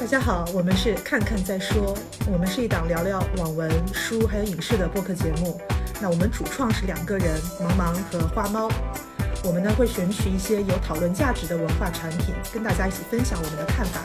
大家好，我们是看看再说，我们是一档聊聊网文、书还有影视的播客节目。那我们主创是两个人，茫茫和花猫。我们呢会选取一些有讨论价值的文化产品，跟大家一起分享我们的看法。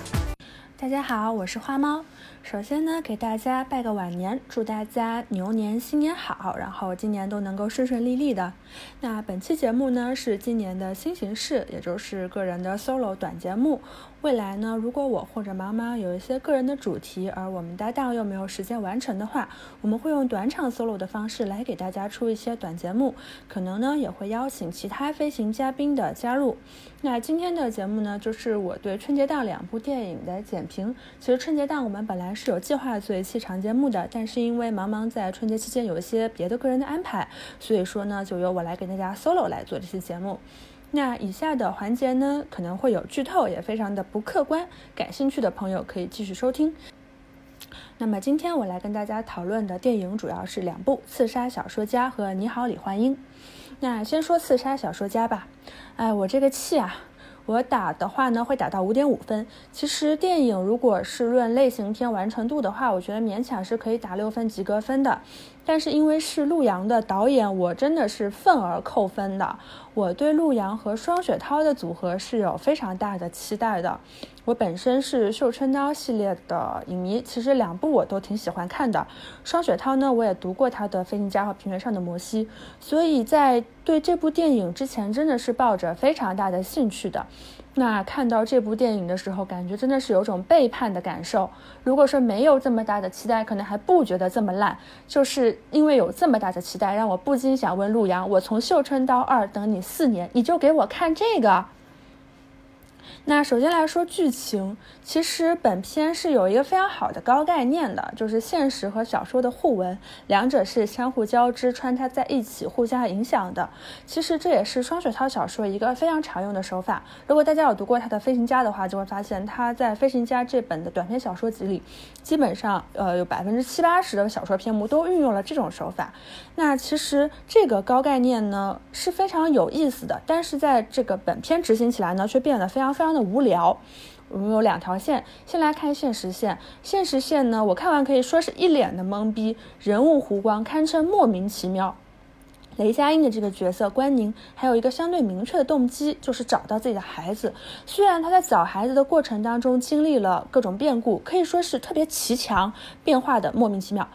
大家好，我是花猫。首先呢，给大家拜个晚年，祝大家牛年新年好，然后今年都能够顺顺利利的。那本期节目呢是今年的新形式，也就是个人的 solo 短节目。未来呢，如果我或者妈妈有一些个人的主题，而我们搭档又没有时间完成的话，我们会用短场 solo 的方式来给大家出一些短节目，可能呢也会邀请其他飞行嘉宾的加入。那今天的节目呢，就是我对春节档两部电影的简评。其实春节档我们本本来是有计划做一期长节目的，但是因为茫茫在春节期间有一些别的个人的安排，所以说呢，就由我来给大家 solo 来做这期节目。那以下的环节呢，可能会有剧透，也非常的不客观。感兴趣的朋友可以继续收听。那么今天我来跟大家讨论的电影主要是两部，《刺杀小说家》和《你好，李焕英》。那先说《刺杀小说家》吧。哎，我这个气啊！我打的话呢，会打到五点五分。其实电影如果是论类型片完成度的话，我觉得勉强是可以打六分及格分的。但是因为是陆阳的导演，我真的是愤而扣分的。我对陆阳和双雪涛的组合是有非常大的期待的。我本身是绣春刀系列的影迷，其实两部我都挺喜欢看的。双雪涛呢，我也读过他的《飞行家》和《平原上的摩西》，所以在对这部电影之前，真的是抱着非常大的兴趣的。那看到这部电影的时候，感觉真的是有种背叛的感受。如果说没有这么大的期待，可能还不觉得这么烂。就是因为有这么大的期待，让我不禁想问陆阳：我从《绣春刀二》等你四年，你就给我看这个？那首先来说剧情，其实本片是有一个非常好的高概念的，就是现实和小说的互文，两者是相互交织、穿插在一起、互相影响的。其实这也是双雪涛小说一个非常常用的手法。如果大家有读过他的《飞行家》的话，就会发现他在《飞行家》这本的短篇小说集里，基本上呃有百分之七八十的小说篇目都运用了这种手法。那其实这个高概念呢是非常有意思的，但是在这个本片执行起来呢，却变得非常非常。的无聊，我们有两条线，先来看现实线。现实线呢，我看完可以说是一脸的懵逼，人物弧光堪称莫名其妙。雷佳音的这个角色关宁，还有一个相对明确的动机，就是找到自己的孩子。虽然他在找孩子的过程当中经历了各种变故，可以说是特别奇强，变化的莫名其妙。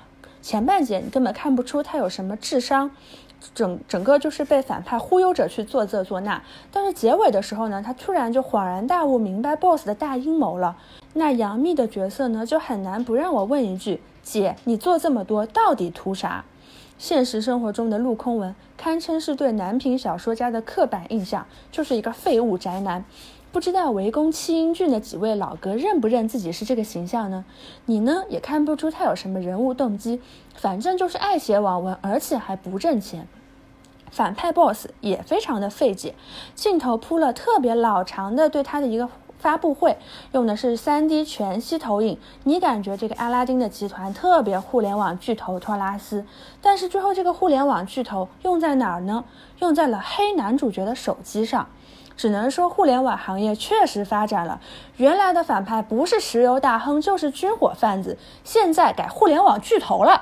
前半节你根本看不出他有什么智商。整整个就是被反派忽悠着去做这做那，但是结尾的时候呢，他突然就恍然大悟，明白 BOSS 的大阴谋了。那杨幂的角色呢，就很难不让我问一句：姐，你做这么多到底图啥？现实生活中的陆空文，堪称是对男频小说家的刻板印象，就是一个废物宅男。不知道围攻七英俊的几位老哥认不认自己是这个形象呢？你呢也看不出他有什么人物动机，反正就是爱写网文，而且还不挣钱。反派 boss 也非常的费解，镜头铺了特别老长的对他的一个发布会，用的是 3D 全息投影，你感觉这个阿拉丁的集团特别互联网巨头托拉斯，但是最后这个互联网巨头用在哪儿呢？用在了黑男主角的手机上。只能说互联网行业确实发展了。原来的反派不是石油大亨就是军火贩子，现在改互联网巨头了。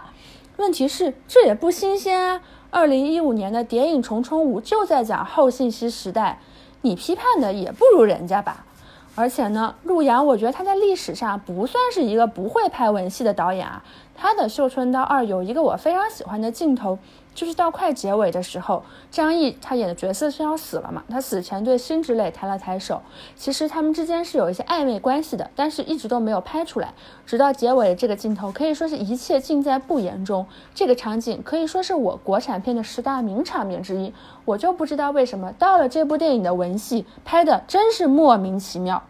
问题是这也不新鲜啊！二零一五年的《谍影重重五》就在讲后信息时代，你批判的也不如人家吧？而且呢，陆阳，我觉得他在历史上不算是一个不会拍文戏的导演啊。他的《绣春刀二》有一个我非常喜欢的镜头。就是到快结尾的时候，张译他演的角色是要死了嘛？他死前对辛芷蕾抬了抬手，其实他们之间是有一些暧昧关系的，但是一直都没有拍出来。直到结尾这个镜头，可以说是一切尽在不言中。这个场景可以说是我国产片的十大名场面之一。我就不知道为什么到了这部电影的文戏拍的真是莫名其妙。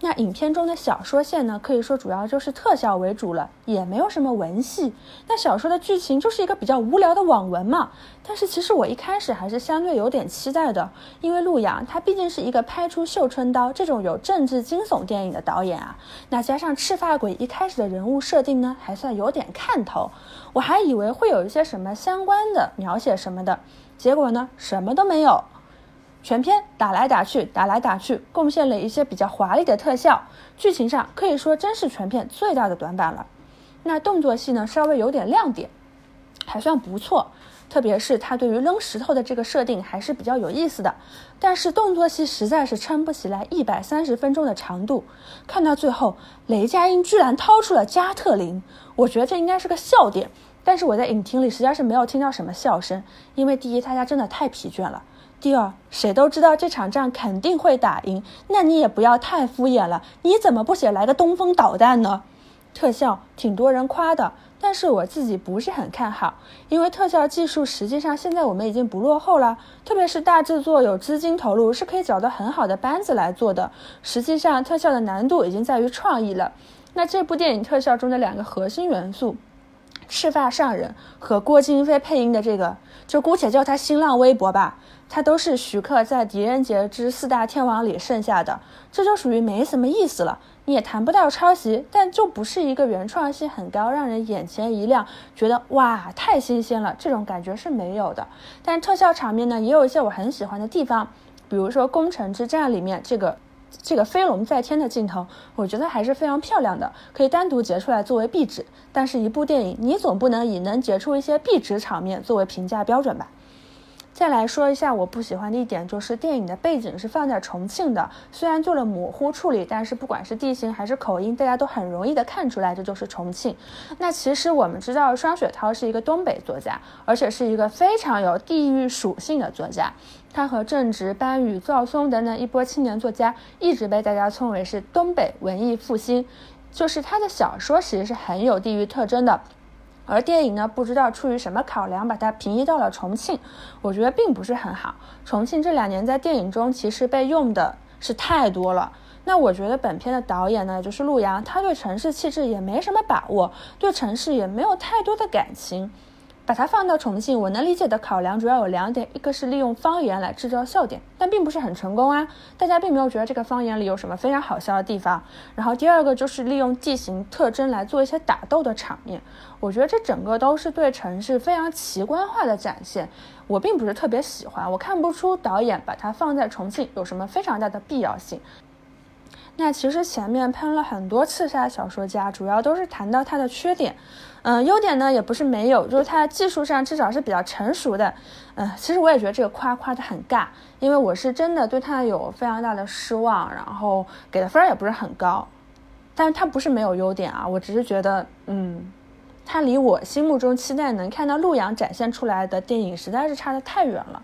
那影片中的小说线呢，可以说主要就是特效为主了，也没有什么文戏。那小说的剧情就是一个比较无聊的网文嘛。但是其实我一开始还是相对有点期待的，因为陆阳他毕竟是一个拍出《绣春刀》这种有政治惊悚电影的导演啊。那加上赤发鬼一开始的人物设定呢，还算有点看头。我还以为会有一些什么相关的描写什么的，结果呢，什么都没有。全片打来打去，打来打去，贡献了一些比较华丽的特效，剧情上可以说真是全片最大的短板了。那动作戏呢，稍微有点亮点，还算不错。特别是他对于扔石头的这个设定还是比较有意思的，但是动作戏实在是撑不起来一百三十分钟的长度。看到最后，雷佳音居然掏出了加特林，我觉得这应该是个笑点，但是我在影厅里实在是没有听到什么笑声，因为第一大家真的太疲倦了，第二谁都知道这场仗肯定会打赢，那你也不要太敷衍了，你怎么不写来个东风导弹呢？特效挺多人夸的。但是我自己不是很看好，因为特效技术实际上现在我们已经不落后了，特别是大制作有资金投入，是可以找到很好的班子来做的。实际上特效的难度已经在于创意了。那这部电影特效中的两个核心元素，赤发上人和郭京飞配音的这个，就姑且叫他新浪微博吧，他都是徐克在《狄仁杰之四大天王》里剩下的，这就属于没什么意思了。你也谈不到抄袭，但就不是一个原创性很高，让人眼前一亮，觉得哇太新鲜了，这种感觉是没有的。但特效场面呢，也有一些我很喜欢的地方，比如说攻城之战里面这个这个飞龙在天的镜头，我觉得还是非常漂亮的，可以单独截出来作为壁纸。但是，一部电影你总不能以能截出一些壁纸场面作为评价标准吧？再来说一下我不喜欢的一点，就是电影的背景是放在重庆的，虽然做了模糊处理，但是不管是地形还是口音，大家都很容易的看出来这就是重庆。那其实我们知道双雪涛是一个东北作家，而且是一个非常有地域属性的作家。他和郑直、班宇、赵松等等一波青年作家，一直被大家称为是东北文艺复兴，就是他的小说其实是很有地域特征的。而电影呢，不知道出于什么考量，把它平移到了重庆，我觉得并不是很好。重庆这两年在电影中其实被用的是太多了。那我觉得本片的导演呢，就是陆阳，他对城市气质也没什么把握，对城市也没有太多的感情。把它放到重庆，我能理解的考量主要有两点，一个是利用方言来制造笑点，但并不是很成功啊，大家并没有觉得这个方言里有什么非常好笑的地方。然后第二个就是利用地形特征来做一些打斗的场面，我觉得这整个都是对城市非常奇观化的展现，我并不是特别喜欢，我看不出导演把它放在重庆有什么非常大的必要性。那其实前面喷了很多刺杀小说家，主要都是谈到他的缺点。嗯，优点呢也不是没有，就是它技术上至少是比较成熟的。嗯，其实我也觉得这个夸夸的很尬，因为我是真的对它有非常大的失望，然后给的分也不是很高。但是它不是没有优点啊，我只是觉得，嗯，它离我心目中期待能看到陆阳展现出来的电影实在是差得太远了。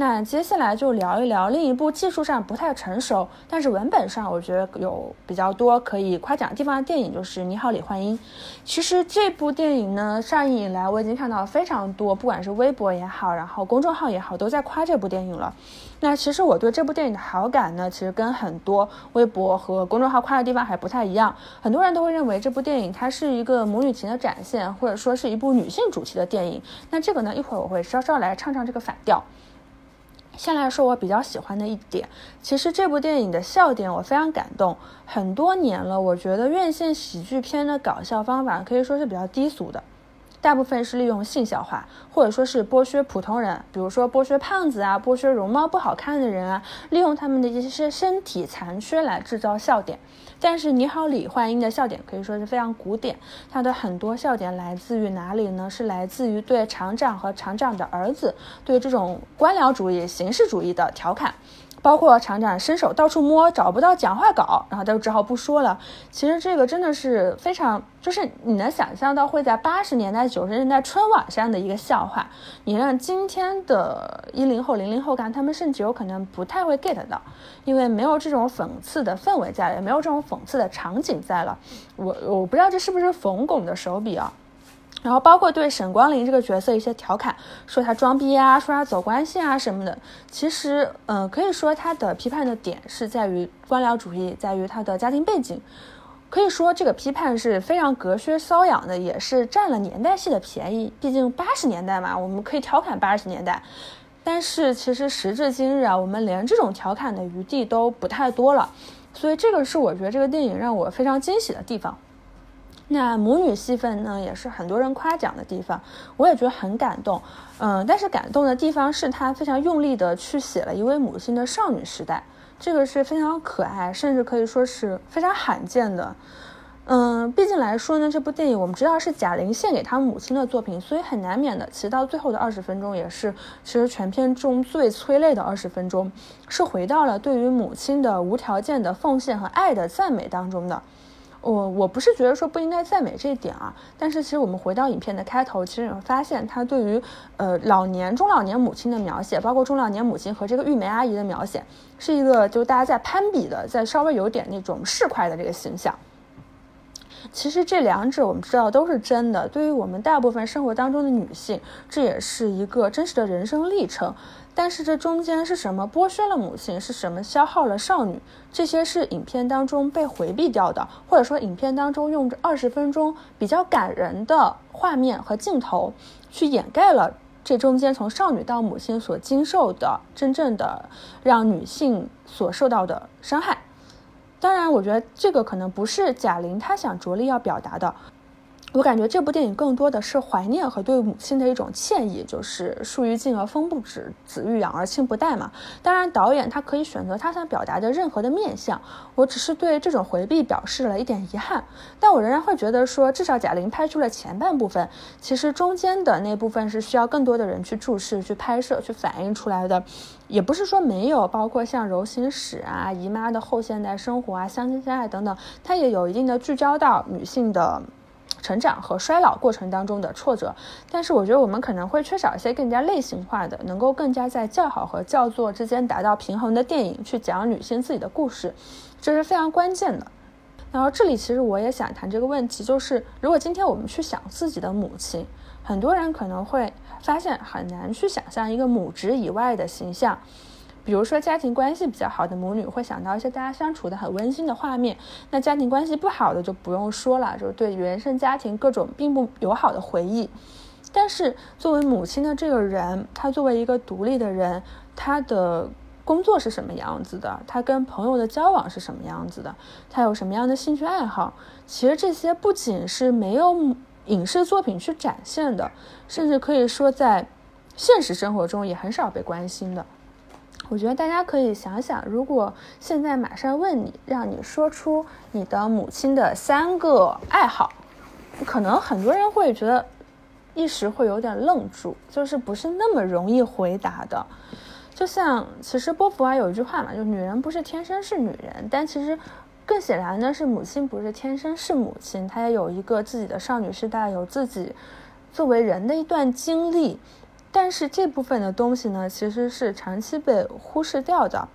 那接下来就聊一聊另一部技术上不太成熟，但是文本上我觉得有比较多可以夸奖的地方的电影，就是《你好，李焕英》。其实这部电影呢，上映以来我已经看到非常多，不管是微博也好，然后公众号也好，都在夸这部电影了。那其实我对这部电影的好感呢，其实跟很多微博和公众号夸的地方还不太一样。很多人都会认为这部电影它是一个母女情的展现，或者说是一部女性主题的电影。那这个呢，一会儿我会稍稍来唱唱这个反调。先来说我比较喜欢的一点，其实这部电影的笑点我非常感动。很多年了，我觉得院线喜剧片的搞笑方法可以说是比较低俗的，大部分是利用性笑话，或者说是剥削普通人，比如说剥削胖子啊，剥削容貌不好看的人啊，利用他们的一些身体残缺来制造笑点。但是你好，李焕英的笑点可以说是非常古典。他的很多笑点来自于哪里呢？是来自于对厂长和厂长的儿子对这种官僚主义、形式主义的调侃。包括厂长伸手到处摸，找不到讲话稿，然后他就只好不说了。其实这个真的是非常，就是你能想象到会在八十年代、九十年代春晚上的一个笑话，你让今天的一零后、零零后看，他们甚至有可能不太会 get 到，因为没有这种讽刺的氛围在，也没有这种讽刺的场景在了。我我不知道这是不是冯巩的手笔啊？然后包括对沈光林这个角色一些调侃，说他装逼啊，说他走关系啊什么的。其实，嗯，可以说他的批判的点是在于官僚主义，在于他的家庭背景。可以说这个批判是非常隔靴搔痒的，也是占了年代戏的便宜。毕竟八十年代嘛，我们可以调侃八十年代。但是其实时至今日啊，我们连这种调侃的余地都不太多了。所以这个是我觉得这个电影让我非常惊喜的地方。那母女戏份呢，也是很多人夸奖的地方，我也觉得很感动。嗯，但是感动的地方是他非常用力的去写了一位母亲的少女时代，这个是非常可爱，甚至可以说是非常罕见的。嗯，毕竟来说呢，这部电影我们知道是贾玲献给她母亲的作品，所以很难免的，其实到最后的二十分钟也是其实全片中最催泪的二十分钟，是回到了对于母亲的无条件的奉献和爱的赞美当中的。我我不是觉得说不应该赞美这一点啊，但是其实我们回到影片的开头，其实你会发现他对于呃老年中老年母亲的描写，包括中老年母亲和这个玉梅阿姨的描写，是一个就大家在攀比的，在稍微有点那种市侩的这个形象。其实这两者我们知道都是真的，对于我们大部分生活当中的女性，这也是一个真实的人生历程。但是这中间是什么剥削了母亲，是什么消耗了少女？这些是影片当中被回避掉的，或者说影片当中用着二十分钟比较感人的画面和镜头去掩盖了这中间从少女到母亲所经受的真正的让女性所受到的伤害。当然，我觉得这个可能不是贾玲她想着力要表达的。我感觉这部电影更多的是怀念和对母亲的一种歉意，就是树欲静而风不止，子欲养而亲不待嘛。当然，导演他可以选择他想表达的任何的面相，我只是对这种回避表示了一点遗憾。但我仍然会觉得说，至少贾玲拍出了前半部分，其实中间的那部分是需要更多的人去注视、去拍摄、去反映出来的。也不是说没有，包括像柔情史啊、姨妈的后现代生活啊、相亲相爱等等，它也有一定的聚焦到女性的。成长和衰老过程当中的挫折，但是我觉得我们可能会缺少一些更加类型化的，能够更加在叫好和叫座之间达到平衡的电影，去讲女性自己的故事，这是非常关键的。然后这里其实我也想谈这个问题，就是如果今天我们去想自己的母亲，很多人可能会发现很难去想象一个母职以外的形象。比如说家庭关系比较好的母女会想到一些大家相处的很温馨的画面，那家庭关系不好的就不用说了，就是对原生家庭各种并不友好的回忆。但是作为母亲的这个人，她作为一个独立的人，她的工作是什么样子的？她跟朋友的交往是什么样子的？她有什么样的兴趣爱好？其实这些不仅是没有影视作品去展现的，甚至可以说在现实生活中也很少被关心的。我觉得大家可以想想，如果现在马上问你，让你说出你的母亲的三个爱好，可能很多人会觉得一时会有点愣住，就是不是那么容易回答的。就像其实波伏娃有一句话嘛，就女人不是天生是女人，但其实更显然的是母亲不是天生是母亲，她也有一个自己的少女时代，有自己作为人的一段经历。但是这部分的东西呢，其实是长期被忽视掉的。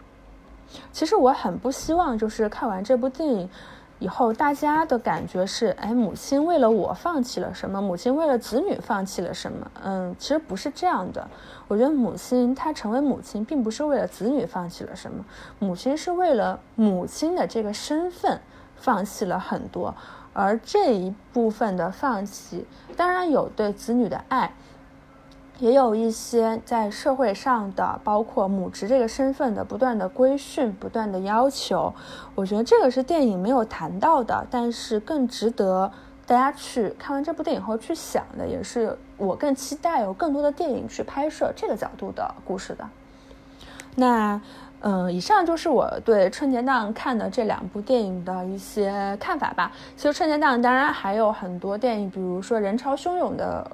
其实我很不希望，就是看完这部电影以后，大家的感觉是：哎，母亲为了我放弃了什么？母亲为了子女放弃了什么？嗯，其实不是这样的。我觉得母亲她成为母亲，并不是为了子女放弃了什么，母亲是为了母亲的这个身份放弃了很多。而这一部分的放弃，当然有对子女的爱。也有一些在社会上的，包括母职这个身份的不断的规训、不断的要求，我觉得这个是电影没有谈到的，但是更值得大家去看完这部电影后去想的，也是我更期待有更多的电影去拍摄这个角度的故事的。那，嗯，以上就是我对春节档看的这两部电影的一些看法吧。其实春节档当然还有很多电影，比如说人潮汹涌的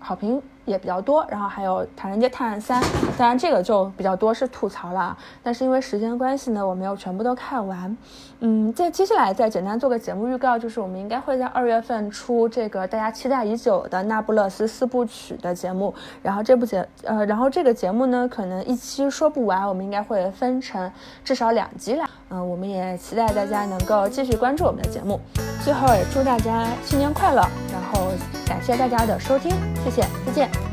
好评。也比较多，然后还有《唐人街探案三》，当然这个就比较多是吐槽了，但是因为时间关系呢，我没有全部都看完。嗯，在接下来再简单做个节目预告，就是我们应该会在二月份出这个大家期待已久的《那不勒斯四部曲》的节目，然后这部节呃，然后这个节目呢，可能一期说不完，我们应该会分成至少两集来。嗯，我们也期待大家能够继续关注我们的节目。最后也祝大家新年快乐，然后感谢大家的收听，谢谢，再见。